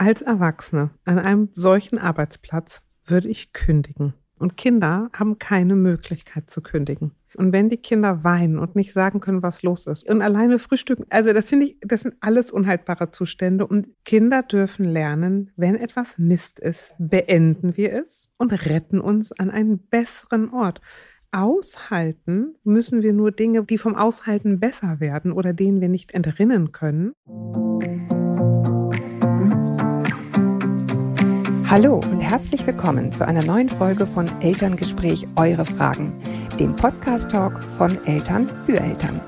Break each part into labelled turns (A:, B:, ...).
A: Als Erwachsene an einem solchen Arbeitsplatz würde ich kündigen. Und Kinder haben keine Möglichkeit zu kündigen. Und wenn die Kinder weinen und nicht sagen können, was los ist und alleine frühstücken, also das finde ich, das sind alles unhaltbare Zustände. Und Kinder dürfen lernen, wenn etwas Mist ist, beenden wir es und retten uns an einen besseren Ort. Aushalten müssen wir nur Dinge, die vom Aushalten besser werden oder denen wir nicht entrinnen können.
B: Hallo und herzlich willkommen zu einer neuen Folge von Elterngespräch Eure Fragen, dem Podcast-Talk von Eltern für Eltern.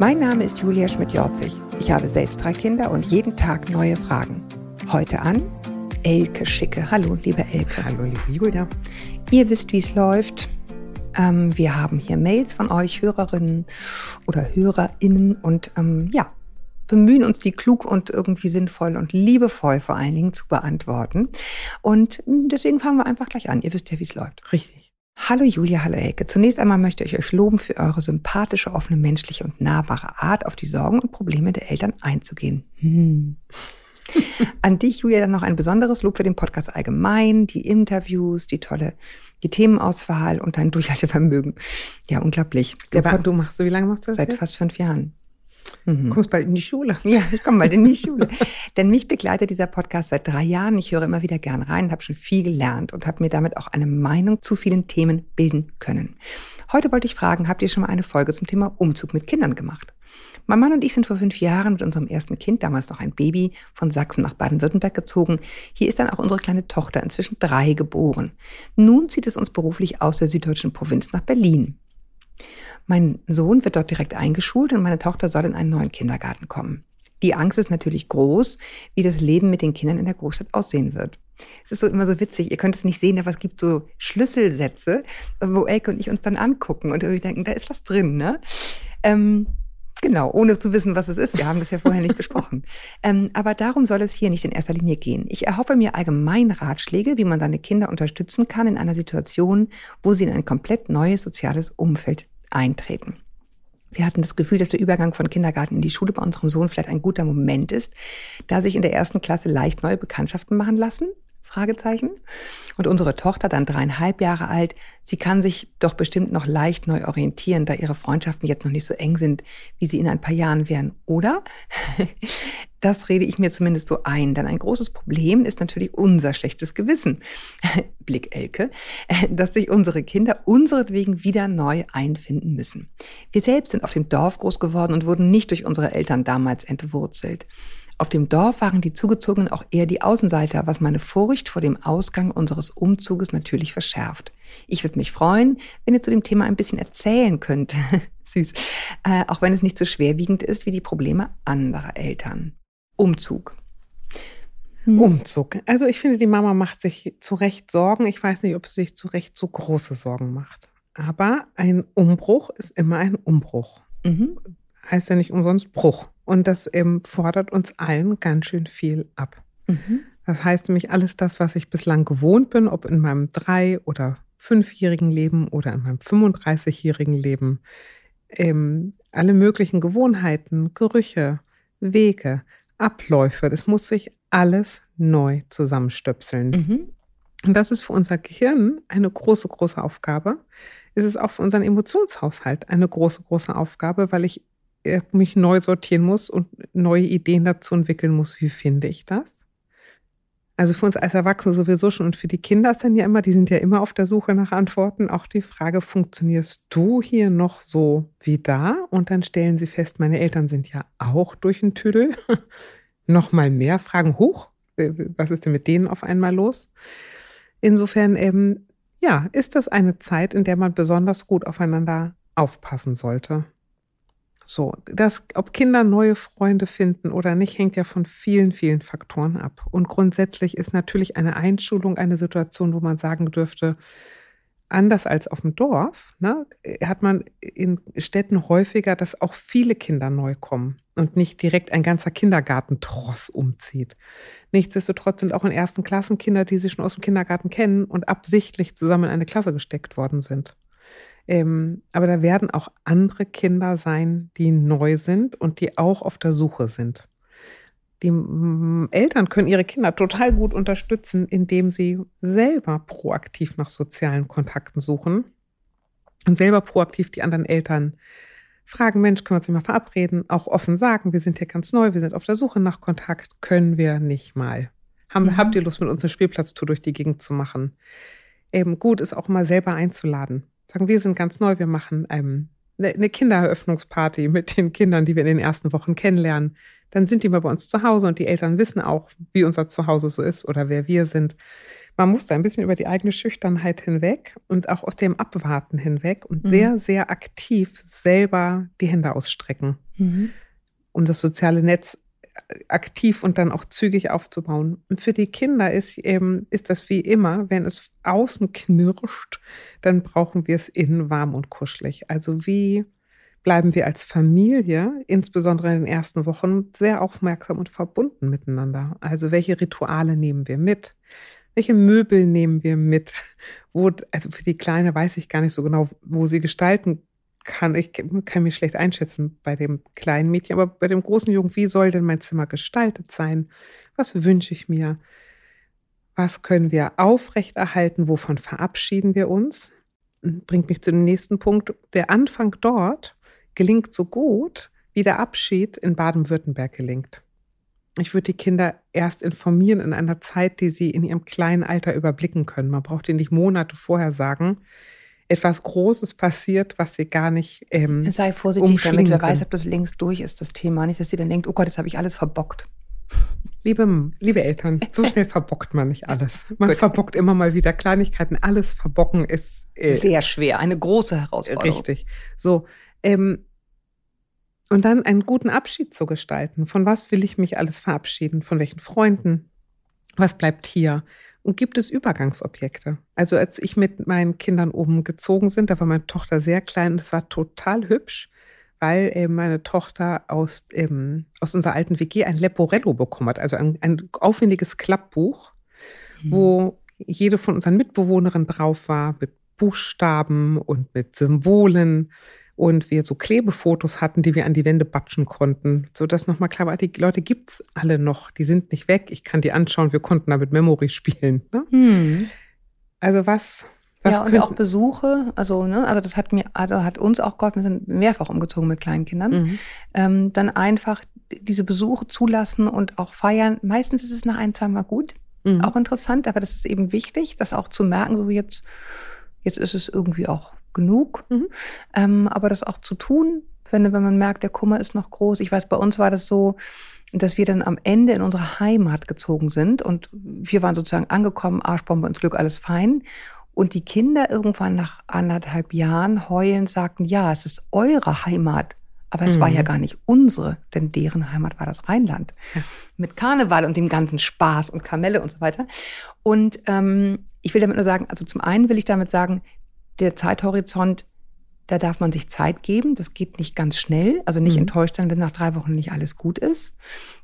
B: Mein Name ist Julia Schmidt-Jorzig. Ich habe selbst drei Kinder und jeden Tag neue Fragen. Heute an Elke Schicke. Hallo, liebe Elke.
A: Hallo, liebe Julia.
B: Ihr wisst, wie es läuft. Ähm, wir haben hier Mails von euch, Hörerinnen oder HörerInnen und ähm, ja, bemühen uns, die klug und irgendwie sinnvoll und liebevoll vor allen Dingen zu beantworten. Und deswegen fangen wir einfach gleich an. Ihr wisst ja, wie es läuft.
A: Richtig.
B: Hallo Julia, hallo Elke. Zunächst einmal möchte ich euch loben, für eure sympathische, offene, menschliche und nahbare Art, auf die Sorgen und Probleme der Eltern einzugehen. Hm. An dich, Julia, dann noch ein besonderes Lob für den Podcast allgemein, die Interviews, die tolle, die Themenauswahl und dein Durchhaltevermögen. Ja, unglaublich.
A: Der du machst, wie lange machst du das?
B: Seit jetzt? fast fünf Jahren.
A: Mhm. Kommst bald in die Schule.
B: Ja, ich komme bald in die Schule. Denn mich begleitet dieser Podcast seit drei Jahren. Ich höre immer wieder gern rein, habe schon viel gelernt und habe mir damit auch eine Meinung zu vielen Themen bilden können. Heute wollte ich fragen, habt ihr schon mal eine Folge zum Thema Umzug mit Kindern gemacht? Mein Mann und ich sind vor fünf Jahren mit unserem ersten Kind, damals noch ein Baby, von Sachsen nach Baden-Württemberg gezogen. Hier ist dann auch unsere kleine Tochter, inzwischen drei, geboren. Nun zieht es uns beruflich aus der süddeutschen Provinz nach Berlin. Mein Sohn wird dort direkt eingeschult und meine Tochter soll in einen neuen Kindergarten kommen. Die Angst ist natürlich groß, wie das Leben mit den Kindern in der Großstadt aussehen wird. Es ist so immer so witzig, ihr könnt es nicht sehen, aber es gibt so Schlüsselsätze, wo Elke und ich uns dann angucken und irgendwie denken, da ist was drin, ne? Ähm, Genau, ohne zu wissen, was es ist. Wir haben das ja vorher nicht besprochen. Ähm, aber darum soll es hier nicht in erster Linie gehen. Ich erhoffe mir allgemein Ratschläge, wie man seine Kinder unterstützen kann in einer Situation, wo sie in ein komplett neues soziales Umfeld eintreten. Wir hatten das Gefühl, dass der Übergang von Kindergarten in die Schule bei unserem Sohn vielleicht ein guter Moment ist, da sich in der ersten Klasse leicht neue Bekanntschaften machen lassen. Fragezeichen. Und unsere Tochter, dann dreieinhalb Jahre alt, sie kann sich doch bestimmt noch leicht neu orientieren, da ihre Freundschaften jetzt noch nicht so eng sind, wie sie in ein paar Jahren wären. Oder? Das rede ich mir zumindest so ein, denn ein großes Problem ist natürlich unser schlechtes Gewissen. Blick Elke, dass sich unsere Kinder unseretwegen wieder neu einfinden müssen. Wir selbst sind auf dem Dorf groß geworden und wurden nicht durch unsere Eltern damals entwurzelt. Auf dem Dorf waren die Zugezogenen auch eher die Außenseiter, was meine Furcht vor dem Ausgang unseres Umzuges natürlich verschärft. Ich würde mich freuen, wenn ihr zu dem Thema ein bisschen erzählen könnt. Süß. Äh, auch wenn es nicht so schwerwiegend ist wie die Probleme anderer Eltern. Umzug.
A: Hm. Umzug. Also ich finde, die Mama macht sich zu Recht Sorgen. Ich weiß nicht, ob sie sich zu Recht so große Sorgen macht. Aber ein Umbruch ist immer ein Umbruch. Mhm. Heißt ja nicht umsonst Bruch. Und das ähm, fordert uns allen ganz schön viel ab. Mhm. Das heißt nämlich alles das, was ich bislang gewohnt bin, ob in meinem drei- oder fünfjährigen Leben oder in meinem 35-jährigen Leben, ähm, alle möglichen Gewohnheiten, Gerüche, Wege, Abläufe. Das muss sich alles neu zusammenstöpseln. Mhm. Und das ist für unser Gehirn eine große, große Aufgabe. Es ist auch für unseren Emotionshaushalt eine große, große Aufgabe, weil ich mich neu sortieren muss und neue Ideen dazu entwickeln muss. Wie finde ich das? Also für uns als Erwachsene sowieso schon und für die Kinder ist dann ja immer, die sind ja immer auf der Suche nach Antworten. Auch die Frage, funktionierst du hier noch so wie da? Und dann stellen sie fest, meine Eltern sind ja auch durch den Tüdel. Nochmal mehr Fragen hoch. Was ist denn mit denen auf einmal los? Insofern, ähm, ja, ist das eine Zeit, in der man besonders gut aufeinander aufpassen sollte. So, das, ob Kinder neue Freunde finden oder nicht, hängt ja von vielen, vielen Faktoren ab. Und grundsätzlich ist natürlich eine Einschulung eine Situation, wo man sagen dürfte, anders als auf dem Dorf, ne, hat man in Städten häufiger, dass auch viele Kinder neu kommen und nicht direkt ein ganzer Kindergartentross umzieht. Nichtsdestotrotz sind auch in ersten Klassen Kinder, die sie schon aus dem Kindergarten kennen und absichtlich zusammen in eine Klasse gesteckt worden sind. Ähm, aber da werden auch andere Kinder sein, die neu sind und die auch auf der Suche sind. die Eltern können ihre Kinder total gut unterstützen, indem sie selber proaktiv nach sozialen Kontakten suchen und selber proaktiv die anderen Eltern fragen, Mensch, können wir uns nicht mal verabreden, auch offen sagen, wir sind hier ganz neu, wir sind auf der Suche nach Kontakt, können wir nicht mal. Haben, mhm. Habt ihr Lust, mit uns eine Spielplatztour durch die Gegend zu machen? Eben gut ist auch mal selber einzuladen. Sagen, wir sind ganz neu, wir machen ähm, eine Kindereröffnungsparty mit den Kindern, die wir in den ersten Wochen kennenlernen. Dann sind die mal bei uns zu Hause und die Eltern wissen auch, wie unser Zuhause so ist oder wer wir sind man muss da ein bisschen über die eigene Schüchternheit hinweg und auch aus dem Abwarten hinweg und mhm. sehr, sehr aktiv selber die Hände ausstrecken, mhm. um das soziale Netz aktiv und dann auch zügig aufzubauen. Und für die Kinder ist eben, ist das wie immer, wenn es außen knirscht, dann brauchen wir es innen warm und kuschelig. Also wie bleiben wir als Familie, insbesondere in den ersten Wochen, sehr aufmerksam und verbunden miteinander. Also welche Rituale nehmen wir mit? welche Möbel nehmen wir mit? Wo, also für die Kleine weiß ich gar nicht so genau, wo sie gestalten kann. Ich kann mich schlecht einschätzen bei dem kleinen Mädchen, aber bei dem großen Jungen, wie soll denn mein Zimmer gestaltet sein? Was wünsche ich mir? Was können wir aufrechterhalten? Wovon verabschieden wir uns? Bringt mich zu dem nächsten Punkt. Der Anfang dort gelingt so gut, wie der Abschied in Baden-Württemberg gelingt ich würde die Kinder erst informieren in einer Zeit, die sie in ihrem kleinen Alter überblicken können. Man braucht ihnen nicht Monate vorher sagen, etwas Großes passiert, was sie gar nicht. Ähm,
B: Sei vorsichtig damit, wer weiß, ob das längst durch ist, das Thema. Nicht, dass sie dann denkt, oh Gott, das habe ich alles verbockt.
A: Liebe, liebe Eltern, so schnell verbockt man nicht alles. Man Gut. verbockt immer mal wieder Kleinigkeiten. Alles verbocken ist
B: äh, sehr schwer, eine große Herausforderung.
A: Richtig. So, ähm, und dann einen guten Abschied zu gestalten. Von was will ich mich alles verabschieden? Von welchen Freunden? Was bleibt hier? Und gibt es Übergangsobjekte? Also als ich mit meinen Kindern oben gezogen sind, da war meine Tochter sehr klein und es war total hübsch, weil äh, meine Tochter aus, ähm, aus unserer alten WG ein Leporello bekommen hat, also ein, ein aufwendiges Klappbuch, mhm. wo jede von unseren Mitbewohnerinnen drauf war, mit Buchstaben und mit Symbolen und wir so Klebefotos hatten, die wir an die Wände batschen konnten, so dass nochmal klar war, die Leute gibt's alle noch, die sind nicht weg, ich kann die anschauen, wir konnten damit Memory spielen. Ne? Hm. Also was,
B: was ja, und auch Besuche, also, ne, also das hat mir, also hat uns auch geholfen, wir sind mehrfach umgezogen mit kleinen Kindern. Mhm. Ähm, dann einfach diese Besuche zulassen und auch feiern. Meistens ist es nach ein, zwei Mal gut. Mhm. Auch interessant, aber das ist eben wichtig, das auch zu merken, so jetzt, jetzt ist es irgendwie auch genug. Mhm. Ähm, aber das auch zu tun, wenn, wenn man merkt, der Kummer ist noch groß. Ich weiß, bei uns war das so, dass wir dann am Ende in unsere Heimat gezogen sind und wir waren sozusagen angekommen, Arschbombe ins Glück, alles fein. Und die Kinder irgendwann nach anderthalb Jahren heulen sagten, ja, es ist eure Heimat. Aber es mhm. war ja mhm. gar nicht unsere, denn deren Heimat war das Rheinland. Ja. Mit Karneval und dem ganzen Spaß und Kamelle und so weiter. Und ähm, ich will damit nur sagen, also zum einen will ich damit sagen, der Zeithorizont, da darf man sich Zeit geben. Das geht nicht ganz schnell. Also nicht mhm. enttäuscht sein, wenn nach drei Wochen nicht alles gut ist.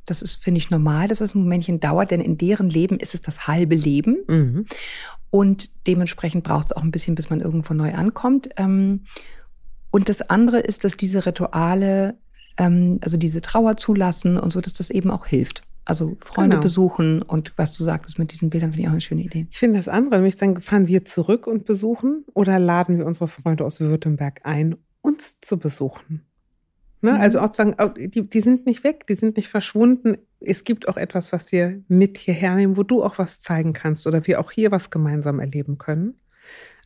B: Das ist, finde ich, normal, dass es ein Momentchen dauert, denn in deren Leben ist es das halbe Leben. Mhm. Und dementsprechend braucht es auch ein bisschen, bis man irgendwo neu ankommt. Ähm, und das andere ist, dass diese Rituale, ähm, also diese Trauer zulassen und so, dass das eben auch hilft. Also Freunde genau. besuchen und was du sagtest mit diesen Bildern, finde ich auch eine schöne Idee.
A: Ich finde das andere, nämlich dann fahren wir zurück und besuchen oder laden wir unsere Freunde aus Württemberg ein, uns zu besuchen. Ne? Mhm. Also auch sagen, die, die sind nicht weg, die sind nicht verschwunden. Es gibt auch etwas, was wir mit hierher nehmen, wo du auch was zeigen kannst oder wir auch hier was gemeinsam erleben können.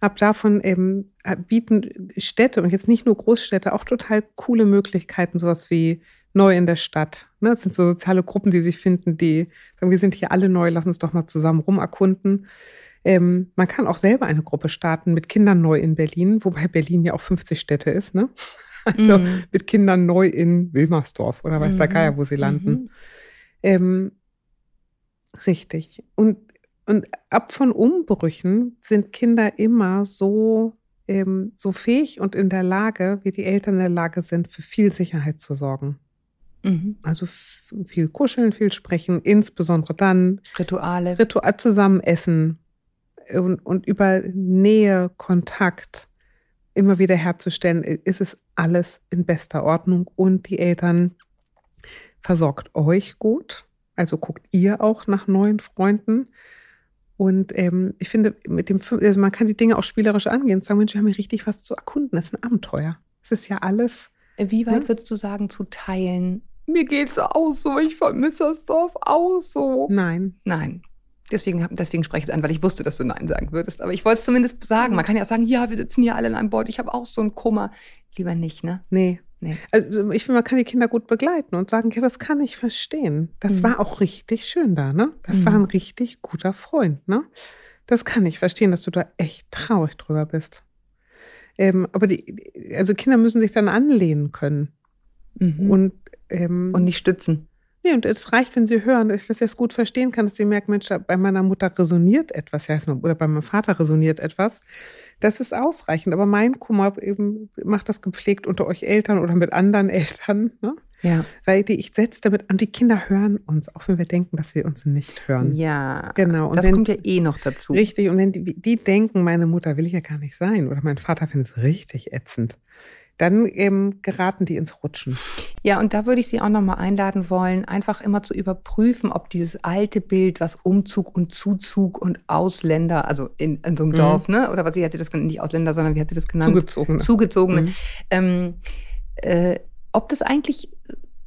A: Ab davon eben äh, bieten Städte und jetzt nicht nur Großstädte auch total coole Möglichkeiten, sowas wie neu in der Stadt. Ne? Das sind so soziale Gruppen, die sich finden, die sagen, wir sind hier alle neu, lass uns doch mal zusammen rumerkunden. Ähm, man kann auch selber eine Gruppe starten mit Kindern neu in Berlin, wobei Berlin ja auch 50 Städte ist, ne? Also mhm. mit Kindern neu in Wilmersdorf oder weiß mhm. der Geier, wo sie landen. Mhm. Ähm, richtig. Und, und ab von Umbrüchen sind Kinder immer so, ähm, so fähig und in der Lage, wie die Eltern in der Lage sind, für viel Sicherheit zu sorgen. Mhm. Also viel kuscheln, viel sprechen, insbesondere dann
B: Rituale.
A: Ritual zusammen essen und, und über Nähe, Kontakt immer wieder herzustellen, ist es alles in bester Ordnung und die Eltern versorgt euch gut Also guckt ihr auch nach neuen Freunden. Und ähm, ich finde, mit dem, also man kann die Dinge auch spielerisch angehen und sagen, Mensch, wir haben hier richtig was zu erkunden. Das ist ein Abenteuer. Es ist ja alles.
B: Wie weit ne? würdest du sagen, zu teilen? Mir geht's auch so, ich vermisse das Dorf auch so.
A: Nein.
B: Nein. Deswegen, deswegen spreche ich es an, weil ich wusste, dass du Nein sagen würdest. Aber ich wollte es zumindest sagen. Man kann ja auch sagen, ja, wir sitzen hier alle in einem Boot. Ich habe auch so einen Kummer. Lieber nicht, ne?
A: Nee. Nee. Also ich finde, man kann die Kinder gut begleiten und sagen, ja, das kann ich verstehen. Das mhm. war auch richtig schön da, ne? Das mhm. war ein richtig guter Freund, ne? Das kann ich verstehen, dass du da echt traurig drüber bist. Ähm, aber die, also Kinder müssen sich dann anlehnen können.
B: Mhm. Und, ähm, und nicht stützen.
A: Nee, und es reicht, wenn sie hören, dass ich das gut verstehen kann, dass sie merken, Mensch, bei meiner Mutter resoniert etwas, ja, oder bei meinem Vater resoniert etwas. Das ist ausreichend. Aber mein Kummer eben macht das gepflegt unter euch Eltern oder mit anderen Eltern. Ne?
B: Ja.
A: Weil die, ich setze damit an, die Kinder hören uns, auch wenn wir denken, dass sie uns nicht hören.
B: Ja.
A: Genau.
B: Und das wenn, kommt ja eh noch dazu.
A: Richtig. Und wenn die, die denken, meine Mutter will ich ja gar nicht sein oder mein Vater findet es richtig ätzend dann ähm, geraten die ins Rutschen.
B: Ja, und da würde ich Sie auch nochmal einladen wollen, einfach immer zu überprüfen, ob dieses alte Bild, was Umzug und Zuzug und Ausländer, also in, in so einem mhm. Dorf, ne? oder was, sie hatte das genannt, nicht Ausländer, sondern wie hat sie das genannt?
A: Zugezogene.
B: Zugezogene. Mhm. Ähm, äh, ob das eigentlich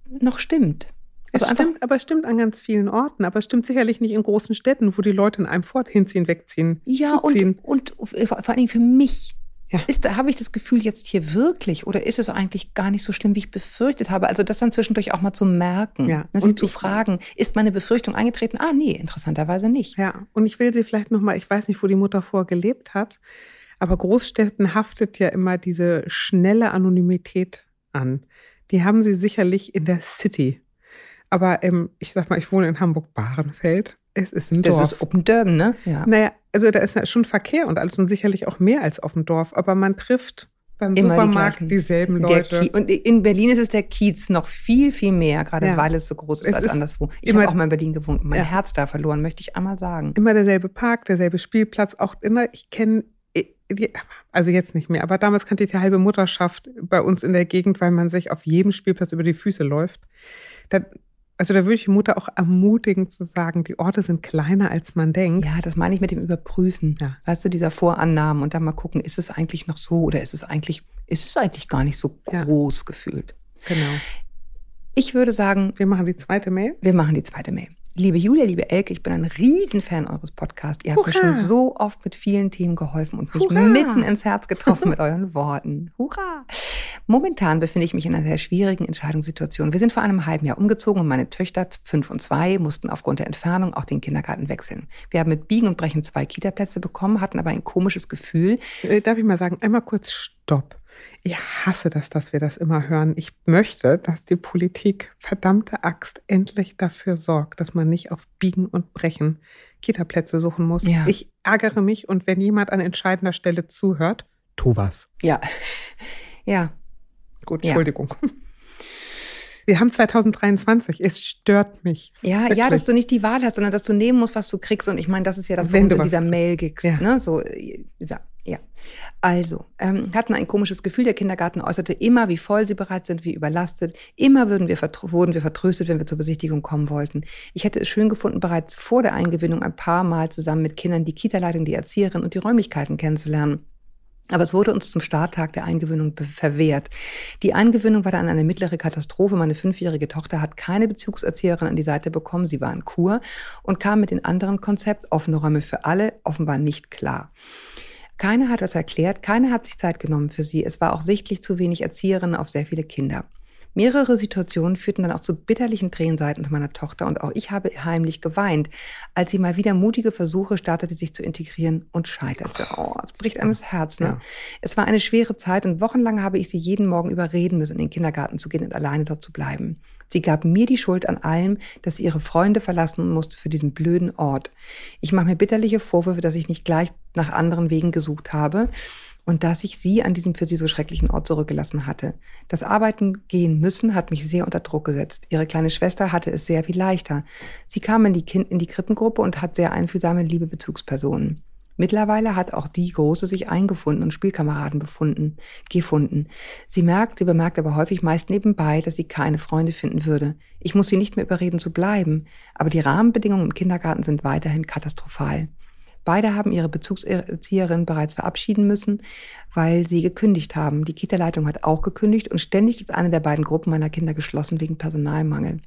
B: noch stimmt.
A: Also es stimmt, aber es stimmt an ganz vielen Orten, aber es stimmt sicherlich nicht in großen Städten, wo die Leute in einem Fort hinziehen, wegziehen,
B: ja, zuziehen. Und, und vor allen Dingen für mich ja. Ist, habe ich das Gefühl jetzt hier wirklich oder ist es eigentlich gar nicht so schlimm, wie ich befürchtet habe? Also das dann zwischendurch auch mal zu merken, ja. Ne, und zu fragen, ist meine Befürchtung eingetreten? Ah, nee, interessanterweise nicht.
A: Ja, und ich will sie vielleicht nochmal, ich weiß nicht, wo die Mutter vorher gelebt hat, aber Großstädten haftet ja immer diese schnelle Anonymität an. Die haben sie sicherlich in der City. Aber ähm, ich sag mal, ich wohne in Hamburg-Bahrenfeld. Es ist ein Dorf.
B: Das ist Open Durban, ne?
A: Ja. Naja, also da ist schon Verkehr und alles und sicherlich auch mehr als auf dem Dorf, aber man trifft beim Immer Supermarkt die dieselben Leute.
B: und in Berlin ist es der Kiez noch viel, viel mehr, gerade ja. weil es so groß ist es als ist anderswo. Ich habe auch mal in Berlin gewohnt mein ja. Herz da verloren, möchte ich einmal sagen.
A: Immer derselbe Park, derselbe Spielplatz, auch immer, ich kenne also jetzt nicht mehr, aber damals kannte ich die halbe Mutterschaft bei uns in der Gegend, weil man sich auf jedem Spielplatz über die Füße läuft. Da, also da würde ich die Mutter auch ermutigen zu sagen, die Orte sind kleiner, als man denkt.
B: Ja, das meine ich mit dem Überprüfen. Ja. Weißt du, dieser Vorannahmen und dann mal gucken, ist es eigentlich noch so oder ist es eigentlich, ist es eigentlich gar nicht so groß ja. gefühlt.
A: Genau.
B: Ich würde sagen.
A: Wir machen die zweite Mail.
B: Wir machen die zweite Mail. Liebe Julia, liebe Elke, ich bin ein Riesenfan eures Podcasts. Ihr habt Hurra. mir schon so oft mit vielen Themen geholfen und mich Hurra. mitten ins Herz getroffen mit euren Worten. Hurra! Momentan befinde ich mich in einer sehr schwierigen Entscheidungssituation. Wir sind vor einem halben Jahr umgezogen und meine Töchter, fünf und zwei, mussten aufgrund der Entfernung auch den Kindergarten wechseln. Wir haben mit Biegen und Brechen zwei Kita-Plätze bekommen, hatten aber ein komisches Gefühl.
A: Äh, darf ich mal sagen, einmal kurz Stopp. Ich hasse das, dass wir das immer hören. Ich möchte, dass die Politik verdammte Axt endlich dafür sorgt, dass man nicht auf Biegen und Brechen Kita-Plätze suchen muss. Ja. Ich ärgere mich und wenn jemand an entscheidender Stelle zuhört, tu was.
B: Ja. Ja.
A: Gut, Entschuldigung. Ja. Wir haben 2023. Es stört mich.
B: Ja, wirklich. ja, dass du nicht die Wahl hast, sondern dass du nehmen musst, was du kriegst. Und ich meine, das ist ja das, worum du in dieser Mail gingst. Ja. Ne? So, ja. ja. Also, ähm, hatten ein komisches Gefühl. Der Kindergarten äußerte immer, wie voll sie bereits sind, wie überlastet. Immer würden wir wurden wir vertröstet, wenn wir zur Besichtigung kommen wollten. Ich hätte es schön gefunden, bereits vor der Eingewinnung ein paar Mal zusammen mit Kindern die Kita-Leitung, die Erzieherin und die Räumlichkeiten kennenzulernen. Aber es wurde uns zum Starttag der Eingewöhnung verwehrt. Die Eingewöhnung war dann eine mittlere Katastrophe. Meine fünfjährige Tochter hat keine Bezugserzieherin an die Seite bekommen. Sie war in Kur und kam mit dem anderen Konzept, offene Räume für alle, offenbar nicht klar. Keiner hat das erklärt, keiner hat sich Zeit genommen für sie. Es war auch sichtlich zu wenig Erzieherinnen auf sehr viele Kinder. Mehrere Situationen führten dann auch zu bitterlichen Tränen seitens meiner Tochter und auch ich habe heimlich geweint, als sie mal wieder mutige Versuche startete, sich zu integrieren und scheiterte. Oh, es bricht einem das Herz. Ne? Ja. Es war eine schwere Zeit und wochenlang habe ich sie jeden Morgen überreden müssen, in den Kindergarten zu gehen und alleine dort zu bleiben. Sie gab mir die Schuld an allem, dass sie ihre Freunde verlassen musste für diesen blöden Ort. Ich mache mir bitterliche Vorwürfe, dass ich nicht gleich nach anderen Wegen gesucht habe und dass ich sie an diesem für sie so schrecklichen Ort zurückgelassen hatte. Das Arbeiten gehen müssen hat mich sehr unter Druck gesetzt. Ihre kleine Schwester hatte es sehr viel leichter. Sie kam in die, kind in die Krippengruppe und hat sehr einfühlsame, liebe Bezugspersonen. Mittlerweile hat auch die Große sich eingefunden und Spielkameraden befunden, gefunden. Sie merkt, sie bemerkt aber häufig meist nebenbei, dass sie keine Freunde finden würde. Ich muss sie nicht mehr überreden zu bleiben, aber die Rahmenbedingungen im Kindergarten sind weiterhin katastrophal. Beide haben ihre Bezugserzieherin bereits verabschieden müssen, weil sie gekündigt haben. Die Kita-Leitung hat auch gekündigt und ständig ist eine der beiden Gruppen meiner Kinder geschlossen wegen Personalmangel.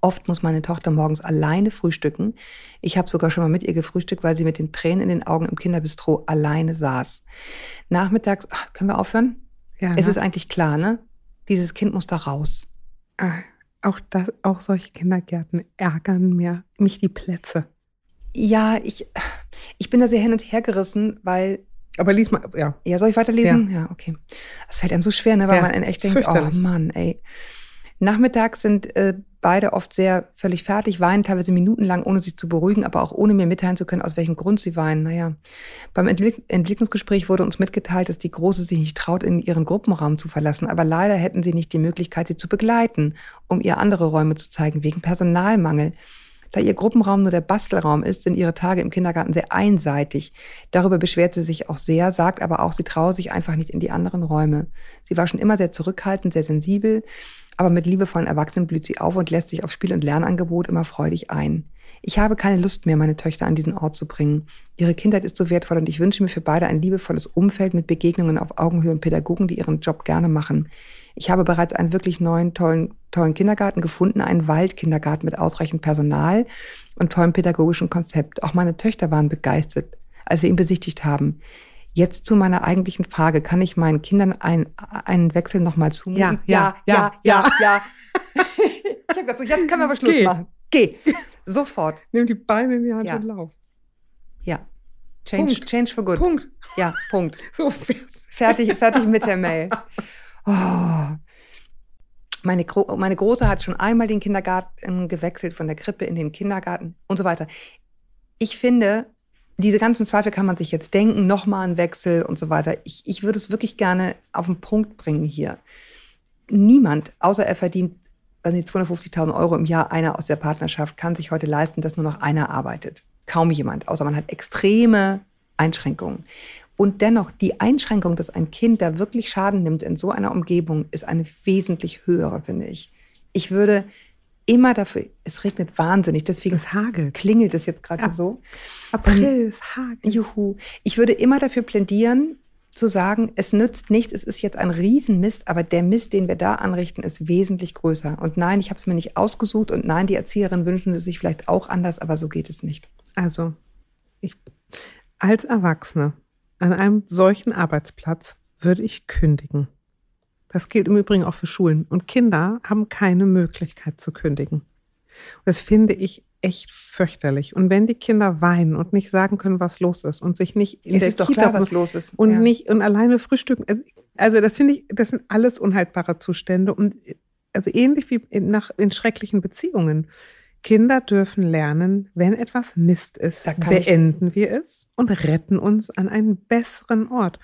B: Oft muss meine Tochter morgens alleine frühstücken. Ich habe sogar schon mal mit ihr gefrühstückt, weil sie mit den Tränen in den Augen im Kinderbistro alleine saß. Nachmittags, ach, können wir aufhören? Ja. Es ist eigentlich klar, ne? Dieses Kind muss da raus.
A: Ach, auch, das, auch solche Kindergärten ärgern mir, mich die Plätze.
B: Ja, ich, ich bin da sehr hin und her gerissen, weil.
A: Aber lies mal, ja.
B: Ja, soll ich weiterlesen? Ja, ja okay. Das fällt einem so schwer, ne, weil ja, man echt denkt, oh Mann, ey. Nachmittags sind äh, beide oft sehr völlig fertig, weinen teilweise minutenlang, ohne sich zu beruhigen, aber auch ohne mir mitteilen zu können, aus welchem Grund sie weinen. Naja, beim Entwick Entwicklungsgespräch wurde uns mitgeteilt, dass die Große sich nicht traut, in ihren Gruppenraum zu verlassen, aber leider hätten sie nicht die Möglichkeit, sie zu begleiten, um ihr andere Räume zu zeigen, wegen Personalmangel. Da ihr Gruppenraum nur der Bastelraum ist, sind ihre Tage im Kindergarten sehr einseitig. Darüber beschwert sie sich auch sehr, sagt aber auch, sie traue sich einfach nicht in die anderen Räume. Sie war schon immer sehr zurückhaltend, sehr sensibel aber mit liebevollen Erwachsenen blüht sie auf und lässt sich auf Spiel- und Lernangebot immer freudig ein. Ich habe keine Lust mehr, meine Töchter an diesen Ort zu bringen. Ihre Kindheit ist so wertvoll und ich wünsche mir für beide ein liebevolles Umfeld mit Begegnungen auf Augenhöhe und Pädagogen, die ihren Job gerne machen. Ich habe bereits einen wirklich neuen, tollen, tollen Kindergarten gefunden, einen Waldkindergarten mit ausreichend Personal und tollem pädagogischen Konzept. Auch meine Töchter waren begeistert, als wir ihn besichtigt haben. Jetzt zu meiner eigentlichen Frage. Kann ich meinen Kindern ein, einen Wechsel nochmal zumuten?
A: Ja, ja, ja, ja, ja. ja.
B: ich habe gesagt, so, jetzt können wir aber Schluss Geh. machen. Geh. Sofort.
A: Nimm die Beine in die Hand
B: ja.
A: und lauf.
B: Ja. Change,
A: Punkt.
B: change for good.
A: Punkt.
B: Ja, Punkt.
A: So,
B: fertig, fertig mit der Mail. Oh. Meine, meine Große hat schon einmal den Kindergarten gewechselt, von der Krippe in den Kindergarten und so weiter. Ich finde, diese ganzen Zweifel kann man sich jetzt denken, nochmal ein Wechsel und so weiter. Ich, ich würde es wirklich gerne auf den Punkt bringen hier. Niemand, außer er verdient also 250.000 Euro im Jahr, einer aus der Partnerschaft, kann sich heute leisten, dass nur noch einer arbeitet. Kaum jemand, außer man hat extreme Einschränkungen. Und dennoch, die Einschränkung, dass ein Kind da wirklich Schaden nimmt in so einer Umgebung, ist eine wesentlich höhere, finde ich. Ich würde immer dafür, es regnet wahnsinnig, deswegen
A: es hagelt.
B: klingelt es jetzt gerade ja. so.
A: April, es hagelt.
B: Juhu. Ich würde immer dafür plädieren, zu sagen, es nützt nichts, es ist jetzt ein Riesenmist, aber der Mist, den wir da anrichten, ist wesentlich größer. Und nein, ich habe es mir nicht ausgesucht und nein, die Erzieherinnen wünschen es sich vielleicht auch anders, aber so geht es nicht.
A: Also, ich als Erwachsene an einem solchen Arbeitsplatz würde ich kündigen. Das gilt im Übrigen auch für Schulen. Und Kinder haben keine Möglichkeit zu kündigen. Und das finde ich echt fürchterlich. Und wenn die Kinder weinen und nicht sagen können, was los ist und sich nicht
B: in es der ist Kita doch klar, was los ist.
A: und ja. nicht und alleine frühstücken, äh, also das finde ich, das sind alles unhaltbare Zustände und also ähnlich wie in, nach, in schrecklichen Beziehungen. Kinder dürfen lernen, wenn etwas Mist ist, beenden wir es und retten uns an einen besseren Ort.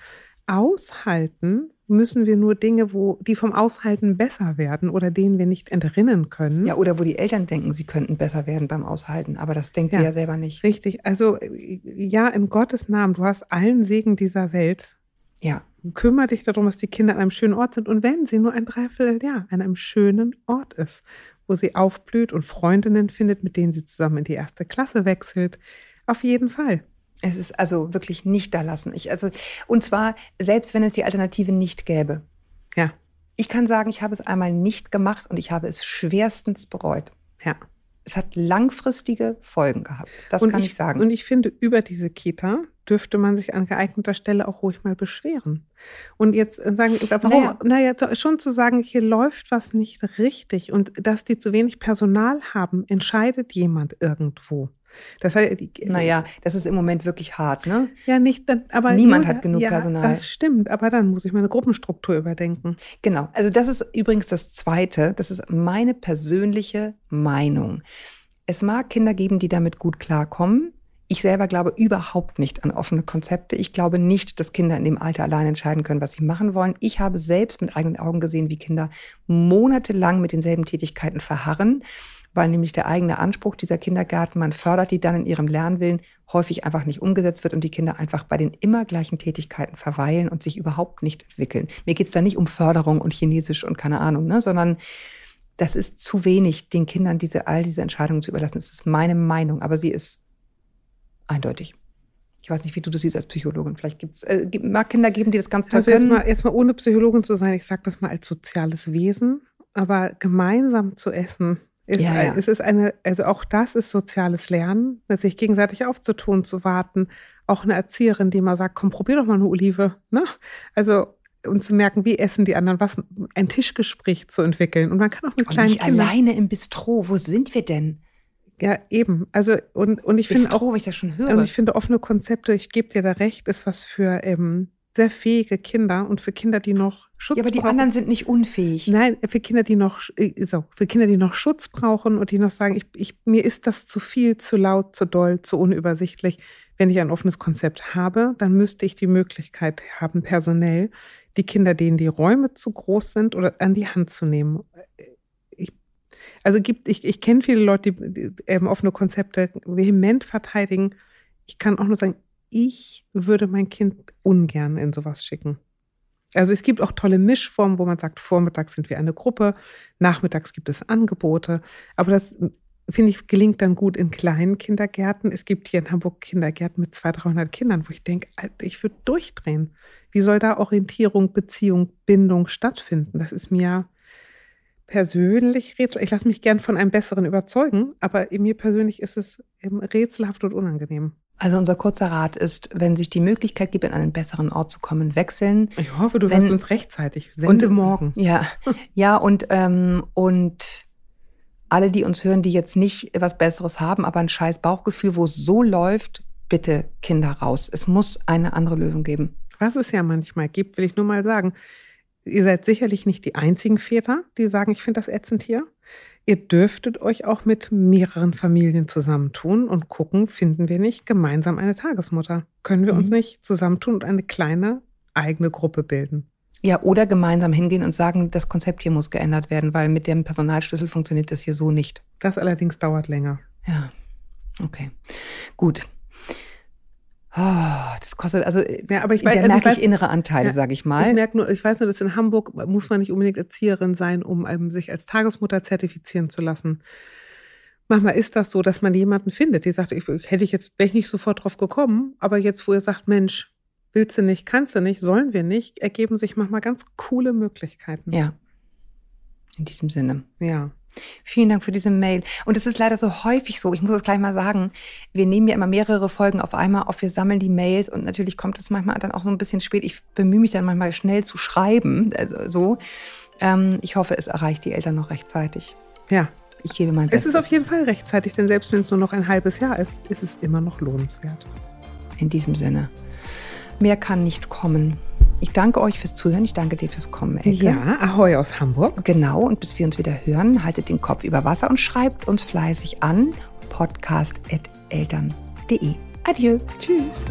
A: Aushalten müssen wir nur Dinge, wo die vom Aushalten besser werden oder denen wir nicht entrinnen können.
B: Ja, oder wo die Eltern denken, sie könnten besser werden beim Aushalten, aber das denkt ja, sie ja selber nicht.
A: Richtig, also ja, in Gottes Namen, du hast allen Segen dieser Welt.
B: Ja.
A: Kümmer dich darum, dass die Kinder an einem schönen Ort sind und wenn sie nur ein Dreivierteljahr an einem schönen Ort ist, wo sie aufblüht und Freundinnen findet, mit denen sie zusammen in die erste Klasse wechselt, auf jeden Fall.
B: Es ist also wirklich nicht da lassen. Ich, also, und zwar, selbst wenn es die Alternative nicht gäbe.
A: Ja.
B: Ich kann sagen, ich habe es einmal nicht gemacht und ich habe es schwerstens bereut.
A: Ja.
B: Es hat langfristige Folgen gehabt. Das und kann ich, ich, sagen.
A: Und ich finde, über diese Kita dürfte man sich an geeigneter Stelle auch ruhig mal beschweren. Und jetzt sagen, warum? Naja, naja schon zu sagen, hier läuft was nicht richtig und dass die zu wenig Personal haben, entscheidet jemand irgendwo.
B: Das heißt, die, naja, das ist im Moment wirklich hart, ne?
A: Ja, nicht, aber
B: niemand nur, hat genug
A: ja,
B: Personal.
A: Das stimmt, aber dann muss ich meine Gruppenstruktur überdenken.
B: Genau. Also das ist übrigens das Zweite. Das ist meine persönliche Meinung. Es mag Kinder geben, die damit gut klarkommen. Ich selber glaube überhaupt nicht an offene Konzepte. Ich glaube nicht, dass Kinder in dem Alter allein entscheiden können, was sie machen wollen. Ich habe selbst mit eigenen Augen gesehen, wie Kinder monatelang mit denselben Tätigkeiten verharren weil nämlich der eigene Anspruch dieser Kindergärten, man fördert die dann in ihrem Lernwillen, häufig einfach nicht umgesetzt wird und die Kinder einfach bei den immer gleichen Tätigkeiten verweilen und sich überhaupt nicht entwickeln. Mir geht es da nicht um Förderung und Chinesisch und keine Ahnung, ne, sondern das ist zu wenig, den Kindern diese, all diese Entscheidungen zu überlassen. Das ist meine Meinung, aber sie ist eindeutig. Ich weiß nicht, wie du das siehst als Psychologin. Vielleicht gibt es, äh, mag Kinder geben, die das ganz toll
A: also
B: können.
A: Jetzt mal, jetzt mal ohne Psychologin zu sein, ich sage das mal als soziales Wesen, aber gemeinsam zu essen, ist, ja, ja. es ist eine, also auch das ist soziales Lernen, sich gegenseitig aufzutun, zu warten. Auch eine Erzieherin, die mal sagt, komm, probier doch mal eine Olive. Ne? Also und zu merken, wie essen die anderen, was ein Tischgespräch zu entwickeln. Und man kann auch mit und kleinen nicht
B: Kindern. alleine im Bistro. Wo sind wir denn?
A: Ja, eben. Also und, und ich finde auch,
B: ich das schon höre.
A: Und ich finde offene Konzepte, ich gebe dir da recht, ist was für ähm, sehr fähige Kinder und für Kinder, die noch Schutz brauchen. Ja,
B: aber die
A: brauchen.
B: anderen sind nicht unfähig.
A: Nein, für Kinder, die noch äh, so, für Kinder, die noch Schutz brauchen und die noch sagen, ich, ich, mir ist das zu viel, zu laut, zu doll, zu unübersichtlich. Wenn ich ein offenes Konzept habe, dann müsste ich die Möglichkeit haben, personell die Kinder, denen die Räume zu groß sind, oder an die Hand zu nehmen. Also gibt, ich, ich kenne viele Leute, die, die ähm, offene Konzepte vehement verteidigen. Ich kann auch nur sagen, ich würde mein Kind ungern in sowas schicken. Also es gibt auch tolle Mischformen, wo man sagt, vormittags sind wir eine Gruppe, nachmittags gibt es Angebote. Aber das, finde ich, gelingt dann gut in kleinen Kindergärten. Es gibt hier in Hamburg Kindergärten mit 200, 300 Kindern, wo ich denke, ich würde durchdrehen. Wie soll da Orientierung, Beziehung, Bindung stattfinden? Das ist mir persönlich rätsel. Ich lasse mich gern von einem Besseren überzeugen, aber mir persönlich ist es rätselhaft und unangenehm.
B: Also unser kurzer Rat ist, wenn sich die Möglichkeit gibt, in einen besseren Ort zu kommen, wechseln.
A: Ich hoffe, du wenn, wirst uns rechtzeitig. Sende und, morgen.
B: Ja, ja und, ähm, und alle, die uns hören, die jetzt nicht etwas Besseres haben, aber ein scheiß Bauchgefühl, wo es so läuft, bitte Kinder raus. Es muss eine andere Lösung geben.
A: Was es ja manchmal gibt, will ich nur mal sagen ihr seid sicherlich nicht die einzigen Väter, die sagen, ich finde das ätzend hier. Ihr dürftet euch auch mit mehreren Familien zusammentun und gucken, finden wir nicht gemeinsam eine Tagesmutter? Können wir mhm. uns nicht zusammentun und eine kleine eigene Gruppe bilden?
B: Ja, oder gemeinsam hingehen und sagen, das Konzept hier muss geändert werden, weil mit dem Personalschlüssel funktioniert das hier so nicht.
A: Das allerdings dauert länger.
B: Ja, okay. Gut. Oh, das kostet, also ja, aber ich weiß, da also merke ich, weiß, innere Anteile, ja, sage ich mal.
A: Ich merke nur, ich weiß nur, dass in Hamburg muss man nicht unbedingt Erzieherin sein, um ähm, sich als Tagesmutter zertifizieren zu lassen. Manchmal ist das so, dass man jemanden findet, die sagt, ich, hätte ich jetzt, wäre ich nicht sofort drauf gekommen, aber jetzt, wo ihr sagt, Mensch, willst du nicht, kannst du nicht, sollen wir nicht, ergeben sich manchmal ganz coole Möglichkeiten.
B: Ja. In diesem Sinne.
A: Ja.
B: Vielen Dank für diese Mail. Und es ist leider so häufig so, ich muss es gleich mal sagen, wir nehmen ja immer mehrere Folgen auf einmal auf, wir sammeln die Mails und natürlich kommt es manchmal dann auch so ein bisschen spät. Ich bemühe mich dann manchmal schnell zu schreiben, also so. Ähm, ich hoffe, es erreicht die Eltern noch rechtzeitig.
A: Ja.
B: Ich gebe mein Bestes.
A: Es ist auf jeden Fall rechtzeitig, denn selbst wenn es nur noch ein halbes Jahr ist, ist es immer noch lohnenswert.
B: In diesem Sinne. Mehr kann nicht kommen. Ich danke euch fürs Zuhören. Ich danke dir fürs Kommen, Elke.
A: Ja, Ahoi aus Hamburg.
B: Genau. Und bis wir uns wieder hören, haltet den Kopf über Wasser und schreibt uns fleißig an podcast.eltern.de. Adieu.
A: Tschüss.